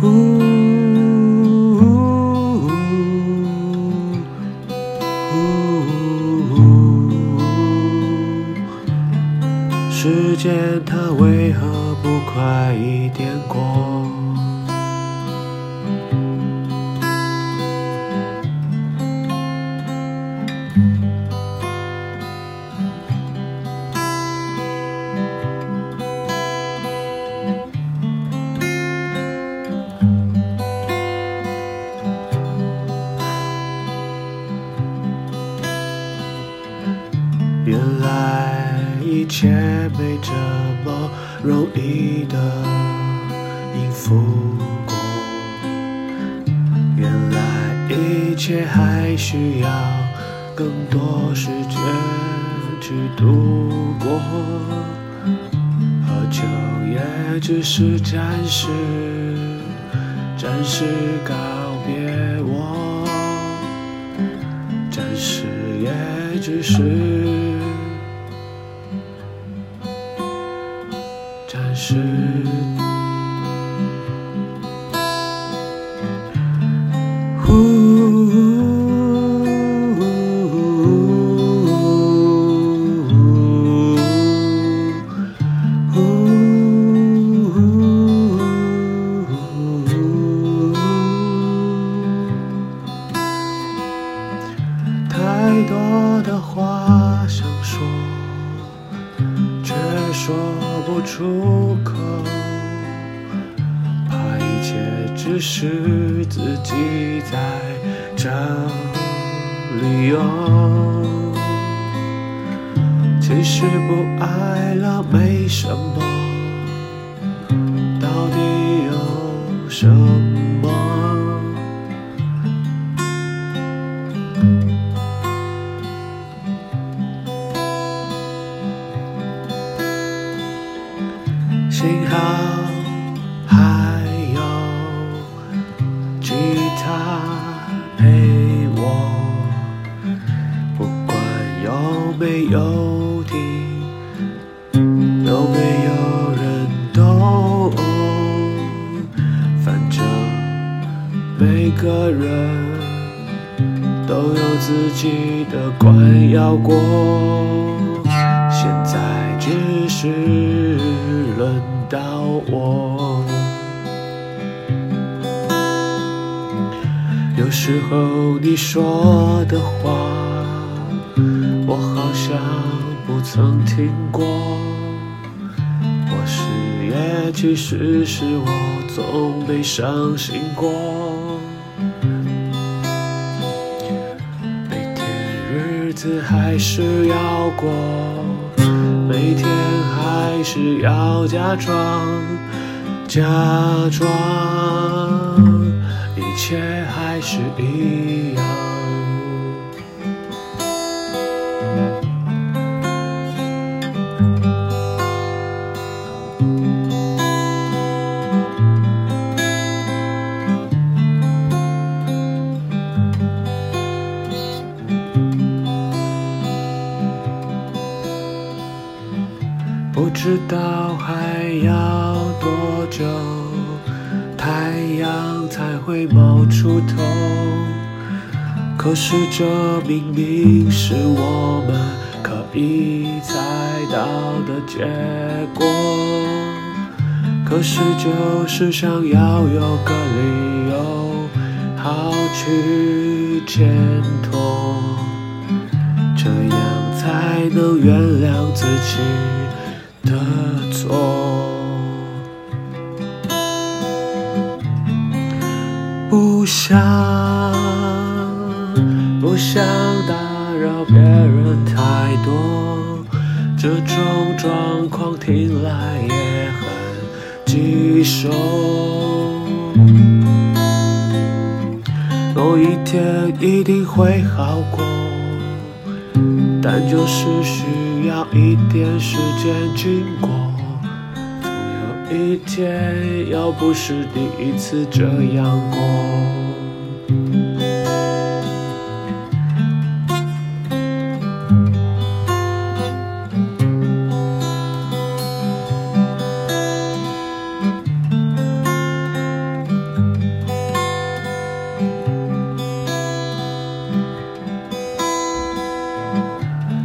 时我，喝酒也只是暂时，暂时告别我，暂时也只是。暂时。其实不爱了没什么，到底有什么？有时候你说的话，我好像不曾听过。或是也其实是我总没相信过。每天日子还是要过，每天还是要假装，假装切还是一样。不知道还要多久，太阳才会冒出头。可是这明明是我们可以猜到的结果。可是就是想要有个理由，好去牵拖，这样才能原谅自己。的错，想不想打扰别人太多，这种状况听来也很棘手。某一天一定会好过，但就是需。要一点时间经过，一天，要不是第一次这样过。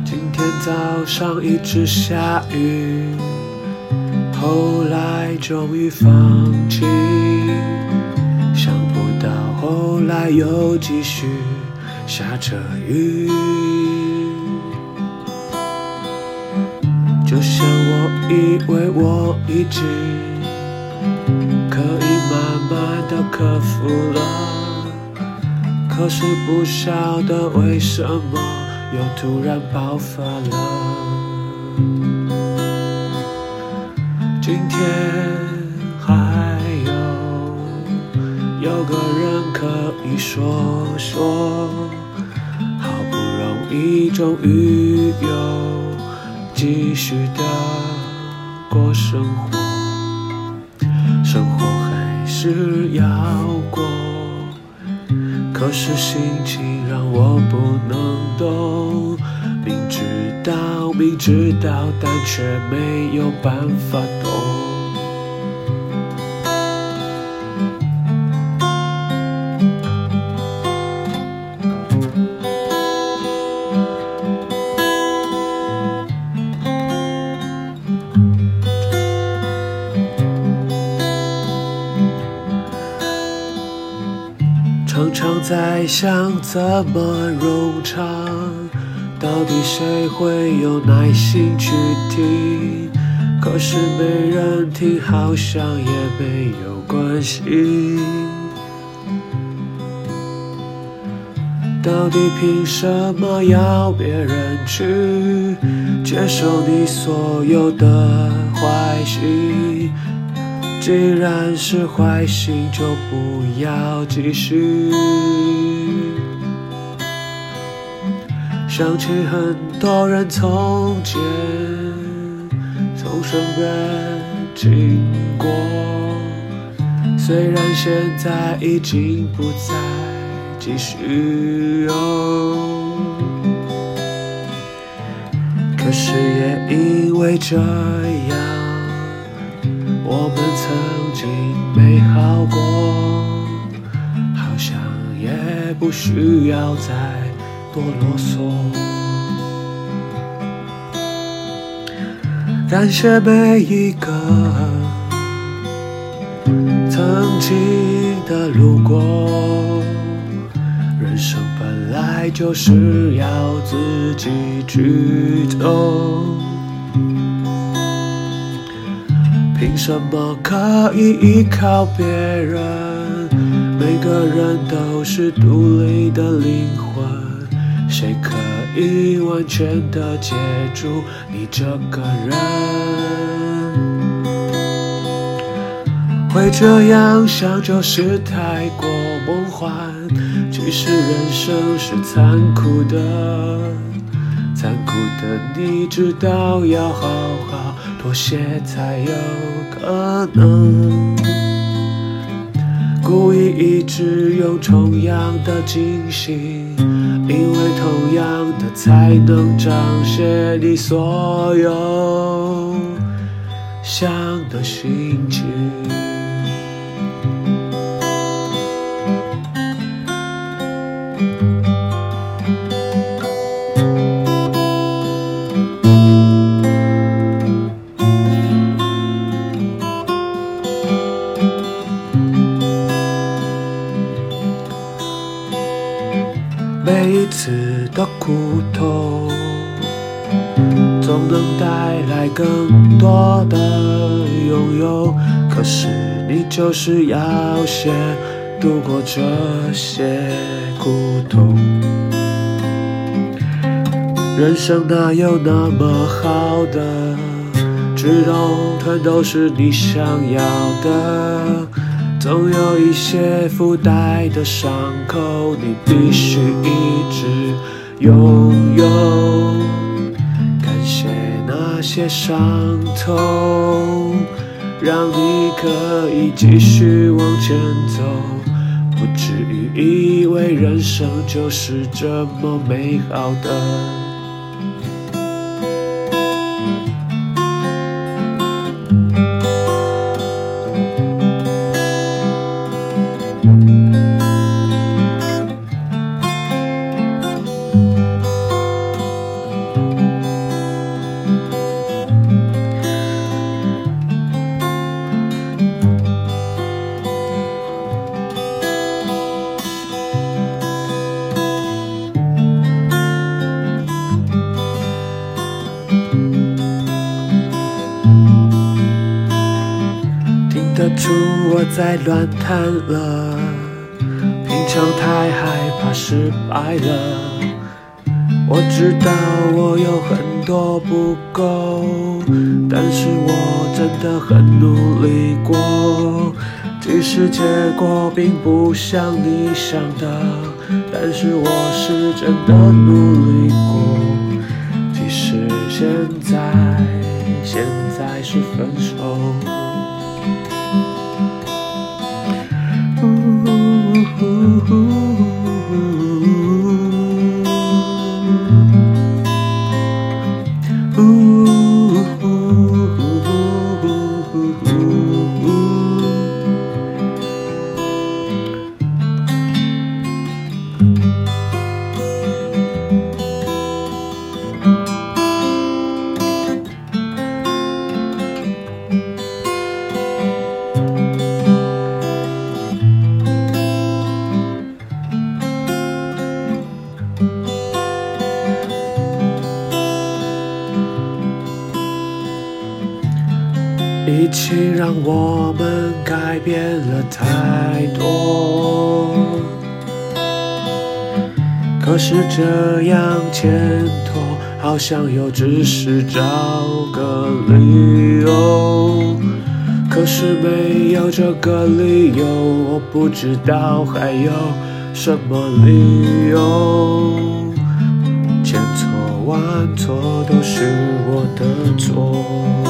今天早上一直下雨，后来终于放弃。想不到后来又继续下着雨，就像我以为我已经可以慢慢的克服了，可是不晓得为什么。又突然爆发了。今天还有有个人可以说说，好不容易终于又继续的过生活，生活还是要过。可是心情让我不能动，明知道，明知道，但却没有办法懂。常常在想，怎么融场。到底谁会有耐心去听？可是没人听，好像也没有关系。到底凭什么要别人去接受你所有的坏心？既然是坏心，就不要继续。想起很多人从前从身边经过，虽然现在已经不再。继续有，可是也因为这样，我们曾经美好过，好像也不需要再。多啰嗦感谢每一个曾经的路过。人生本来就是要自己去走，凭什么可以依靠别人？每个人都是独立的灵魂，谁可以完全的接住你这个人？会这样想就是太过梦幻。其实人生是残酷的，残酷的你知道要好好妥协才有可能。故意一直用同样的惊喜，因为同样的才能彰显你所有想的心情。的苦痛，总能带来更多的拥有。可是你就是要先度过这些苦痛。人生哪有那么好的，直到全都是你想要的。总有一些附带的伤口，你必须一直拥有。感谢那些伤痛，让你可以继续往前走，不至于以为人生就是这么美好的。出我在乱谈了，平常太害怕失败了。我知道我有很多不够，但是我真的很努力过。即使结果并不像你想的，但是我是真的努力过。即使现在，现在是分手。Ooh. 好像又只是找个理由。可是没有这个理由，我不知道还有什么理由。千错万错都是我的错。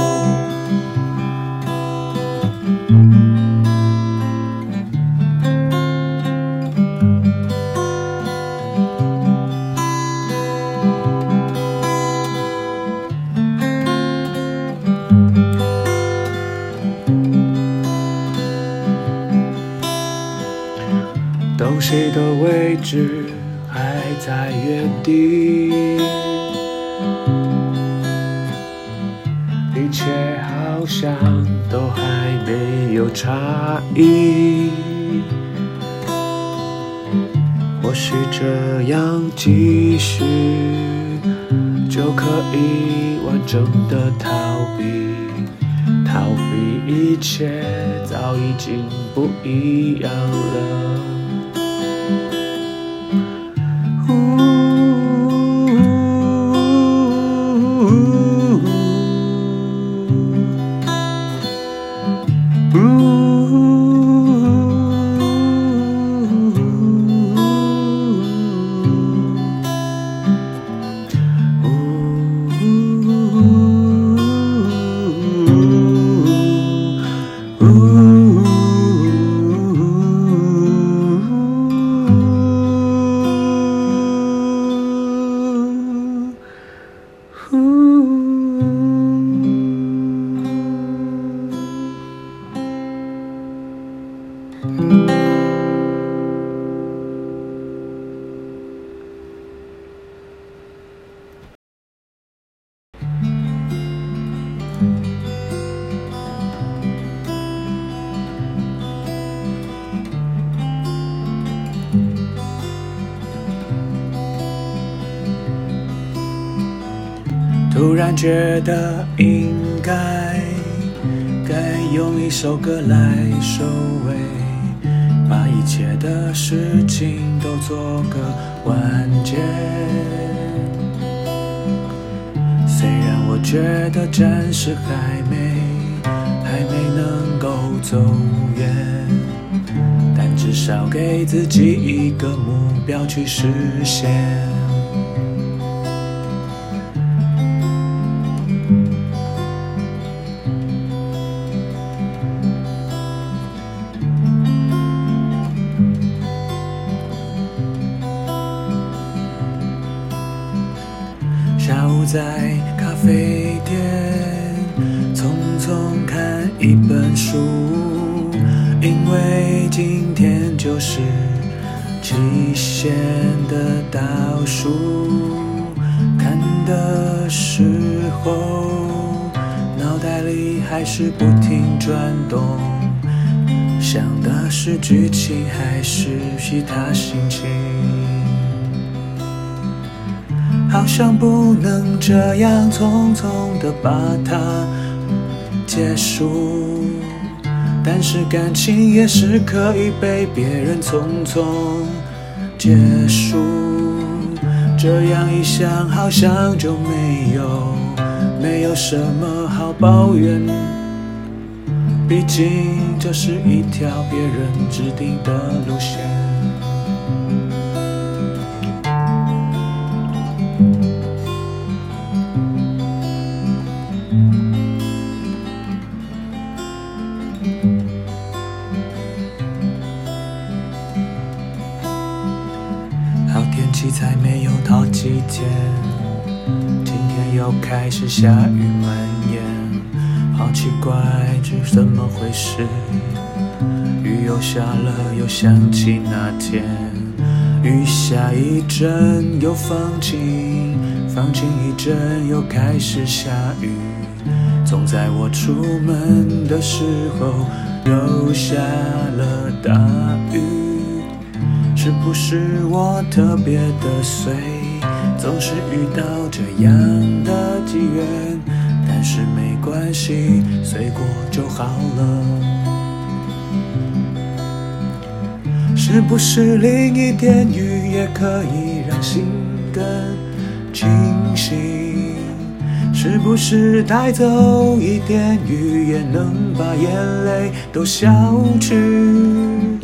意。或许这样继续就可以完整的逃避，逃避一切早已经不一样了。突然觉得应该该用一首歌来收尾，把一切的事情都做个完结。虽然我觉得暂时还没还没能够走远，但至少给自己一个目标去实现。期限的倒数。看的时候，脑袋里还是不停转动，想的是剧情还是其他心情。好像不能这样匆匆的把它结束，但是感情也是可以被别人匆匆结束。这样一想，好像就没有没有什么好抱怨，毕竟这是一条别人制定的路线。天气才没有到几天，今天又开始下雨蔓延，好奇怪，这是怎么回事？雨又下了，又想起那天，雨下一阵又放晴，放晴一阵又开始下雨，总在我出门的时候又下了大雨。是不是我特别的衰，总是遇到这样的机缘？但是没关系，随过就。好了。是不是淋一点雨也可以让心更清晰？是不是带走一点雨也能把眼泪都消去？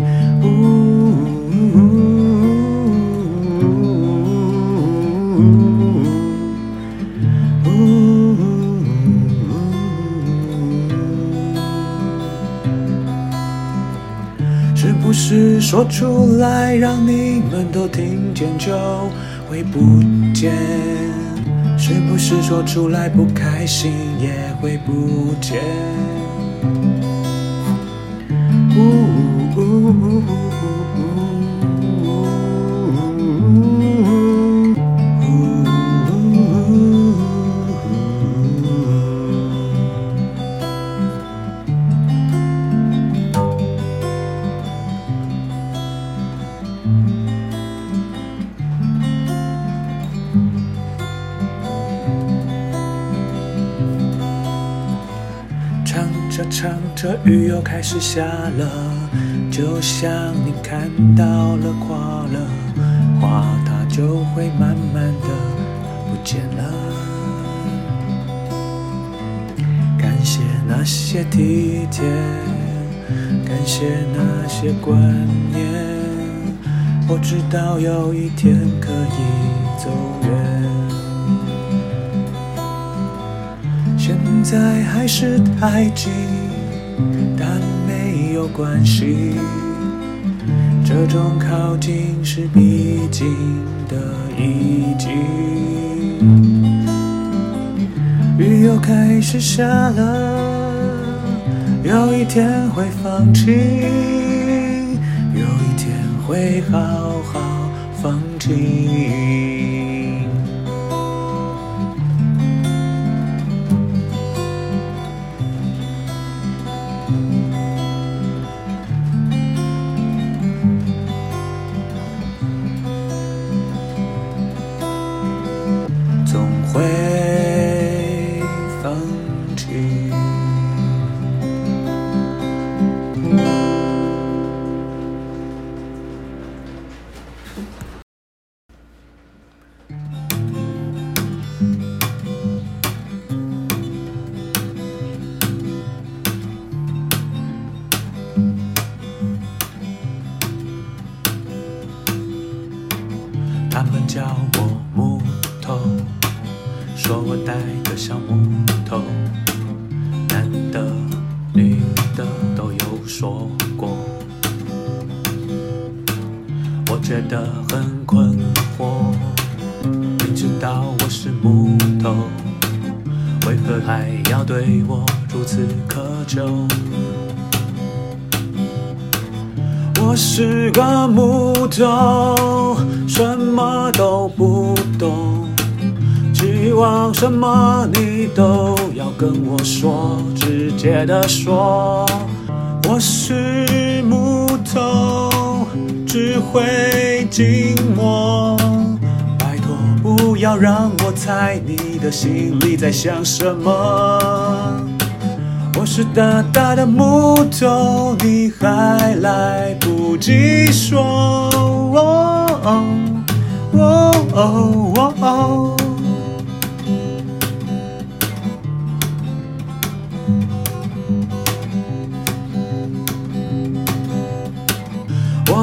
说出来让你们都听见就会不见？是不是说出来不开心也会不见？呜呜呜呜呜着唱着，雨又开始下了，就像你看到了花了，花它就会慢慢的不见了。感谢那些体贴，感谢那些观念，我知道有一天可以走远。现在还是太近，但没有关系。这种靠近是必经的一季。雨又开始下了，有一天会放晴，有一天会好好放晴。觉得很困惑，明知道我是木头，为何还要对我如此苛求？我是个木头，什么都不懂，期望什么你都要跟我说，直接的说。我是木头，只会静默，拜托不要让我猜你的心里在想什么。我是大大的木头，你还来不及说。哦哦哦哦哦。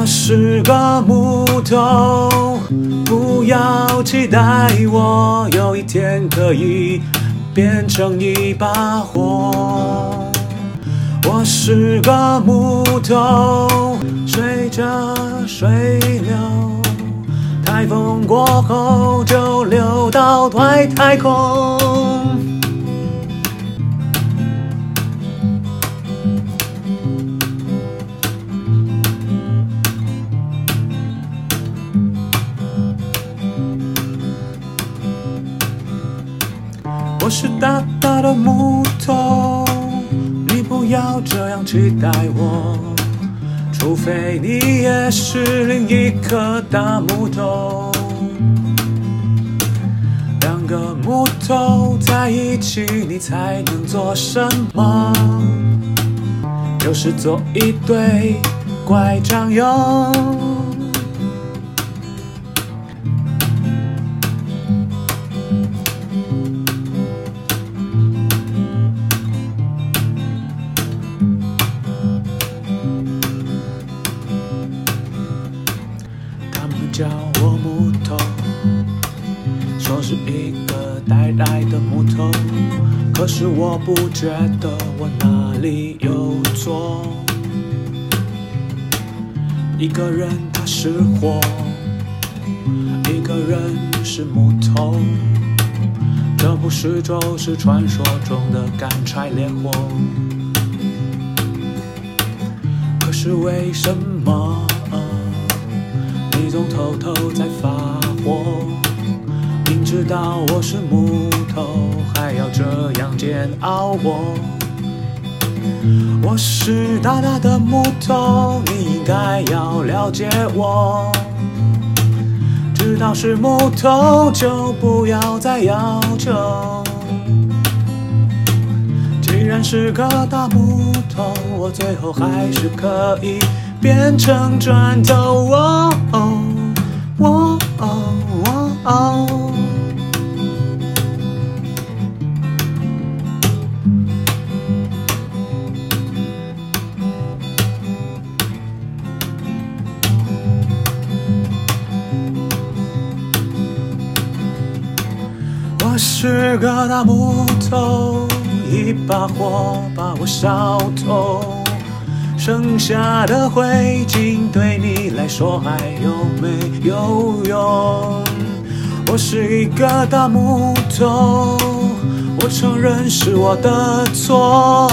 是个木头，不要期待我有一天可以。变成一把火，我是个木头，随着水流，台风过后就流到外太空。是大大的木头，你不要这样期待我，除非你也是另一颗大木头。两个木头在一起，你才能做什么？就是做一对拐杖哟。不觉得我哪里有错。一个人他是火，一个人是木头，这不是就是传说中的干柴烈火？可是为什么你？总偷偷在发火，明知道我是木头，还要这样煎熬我。我是大大的木头，你应该要了解我。知道是木头，就不要再要求。既然是个大木头，我最后还是可以。变成砖头，哦哦哦哦哦。是个大木头，一把火把我烧透。剩下的灰烬对你来说还有没有用？我是一个大木头，我承认是我的错。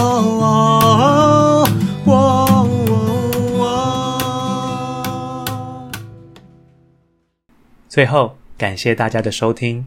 最后，感谢大家的收听，